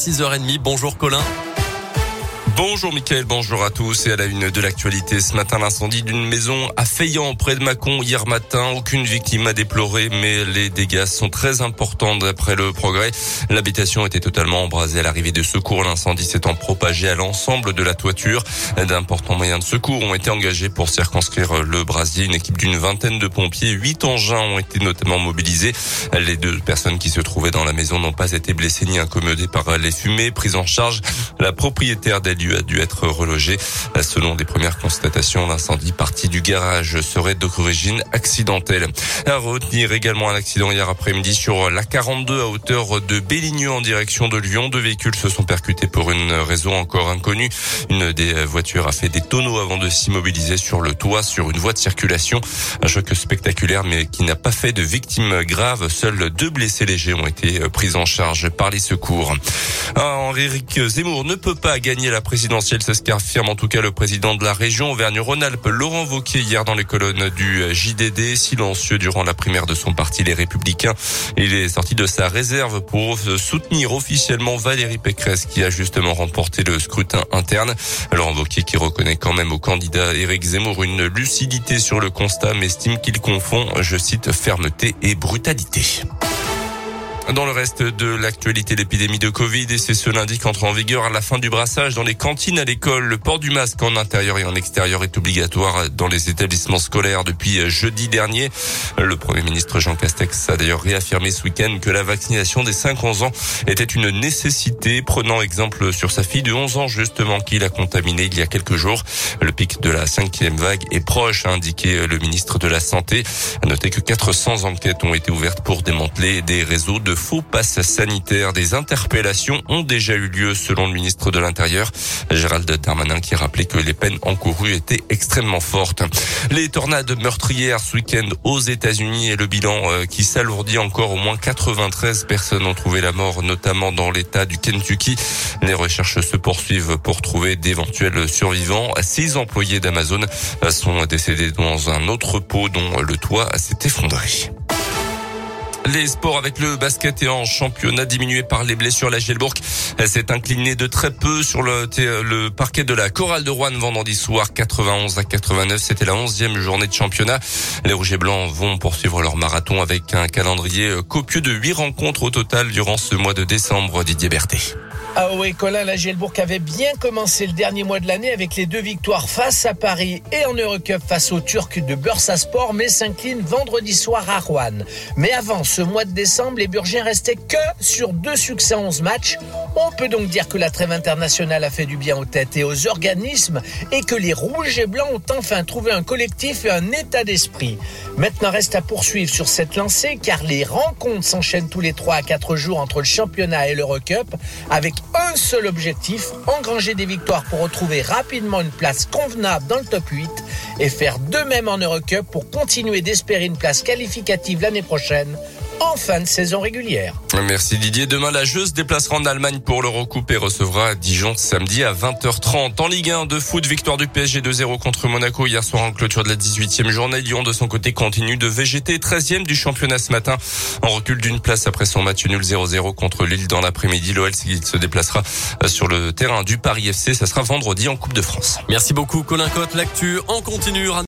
6h30, bonjour Colin. Bonjour Mickaël, bonjour à tous et à la une de l'actualité. Ce matin, l'incendie d'une maison à Feillan près de Mâcon hier matin. Aucune victime a déploré, mais les dégâts sont très importants d'après le progrès. L'habitation était totalement embrasée à l'arrivée de secours. L'incendie s'étant propagé à l'ensemble de la toiture. D'importants moyens de secours ont été engagés pour circonscrire le brasier. Une équipe d'une vingtaine de pompiers, huit engins ont été notamment mobilisés. Les deux personnes qui se trouvaient dans la maison n'ont pas été blessées ni incommodées par les fumées. Prise en charge, la propriétaire des lieux a dû être relogé. Selon des premières constatations, l'incendie parti du garage serait d'origine accidentelle. À retenir également un accident hier après-midi sur la 42 à hauteur de Béligneux en direction de Lyon. Deux véhicules se sont percutés pour une raison encore inconnue. Une des voitures a fait des tonneaux avant de s'immobiliser sur le toit sur une voie de circulation. Un choc spectaculaire mais qui n'a pas fait de victimes graves. Seuls deux blessés légers ont été pris en charge par les secours. Henri Zemmour ne peut pas gagner la présidentielle, c'est ce qu'affirme en tout cas le président de la région Auvergne-Rhône-Alpes, Laurent Vauquier, hier dans les colonnes du JDD, silencieux durant la primaire de son parti Les Républicains. Il est sorti de sa réserve pour soutenir officiellement Valérie Pécresse qui a justement remporté le scrutin interne. Laurent Vauquier qui reconnaît quand même au candidat Éric Zemmour une lucidité sur le constat mais estime qu'il confond, je cite, fermeté et brutalité. Dans le reste de l'actualité, l'épidémie de Covid, et c'est ce lundi qu'entre en vigueur à la fin du brassage dans les cantines à l'école. Le port du masque en intérieur et en extérieur est obligatoire dans les établissements scolaires depuis jeudi dernier. Le Premier ministre Jean Castex a d'ailleurs réaffirmé ce week-end que la vaccination des 5-11 ans était une nécessité, prenant exemple sur sa fille de 11 ans justement qui l'a contaminée il y a quelques jours. Le pic de la cinquième vague est proche, a indiqué le ministre de la Santé. À noter que 400 enquêtes ont été ouvertes pour démanteler des réseaux de faux passes sanitaires. Des interpellations ont déjà eu lieu selon le ministre de l'Intérieur, Gérald Darmanin, qui rappelait que les peines encourues étaient extrêmement fortes. Les tornades meurtrières ce week-end aux États-Unis et le bilan euh, qui s'alourdit encore. Au moins 93 personnes ont trouvé la mort, notamment dans l'État du Kentucky. Les recherches se poursuivent pour trouver d'éventuels survivants. Six employés d'Amazon sont décédés dans un autre pot dont le toit s'est effondré. Les sports avec le basket et en championnat diminué par les blessures. La Gielbourg s'est inclinée de très peu sur le, parquet de la chorale de Rouen vendredi soir 91 à 89. C'était la onzième journée de championnat. Les Rouges et Blancs vont poursuivre leur marathon avec un calendrier copieux de huit rencontres au total durant ce mois de décembre. Didier Berthet. Ah oui, Colin, la Gielbourg avait bien commencé le dernier mois de l'année avec les deux victoires face à Paris et en Eurocup face aux Turcs de Bursaspor, mais s'incline vendredi soir à Rouen. Mais avant ce mois de décembre, les Burgiens restaient que sur deux succès en 11 matchs. On peut donc dire que la trêve internationale a fait du bien aux têtes et aux organismes et que les Rouges et Blancs ont enfin trouvé un collectif et un état d'esprit. Maintenant, reste à poursuivre sur cette lancée car les rencontres s'enchaînent tous les 3 à 4 jours entre le championnat et l'Eurocup avec un seul objectif, engranger des victoires pour retrouver rapidement une place convenable dans le top 8 et faire de même en Eurocup pour continuer d'espérer une place qualificative l'année prochaine en fin de saison régulière. Merci Didier. Demain, la Jeuse déplacera en Allemagne pour l'Eurocoupe et recevra Dijon samedi à 20h30. En Ligue 1 de foot, victoire du PSG 2-0 contre Monaco hier soir en clôture de la 18e journée. Lyon, de son côté, continue de végéter 13e du championnat ce matin en recul d'une place après son match nul 0-0 contre Lille dans l'après-midi. L'OL se déplacera sur le terrain du Paris FC. Ça sera vendredi en Coupe de France. Merci beaucoup Colin Cotte. L'actu en continu.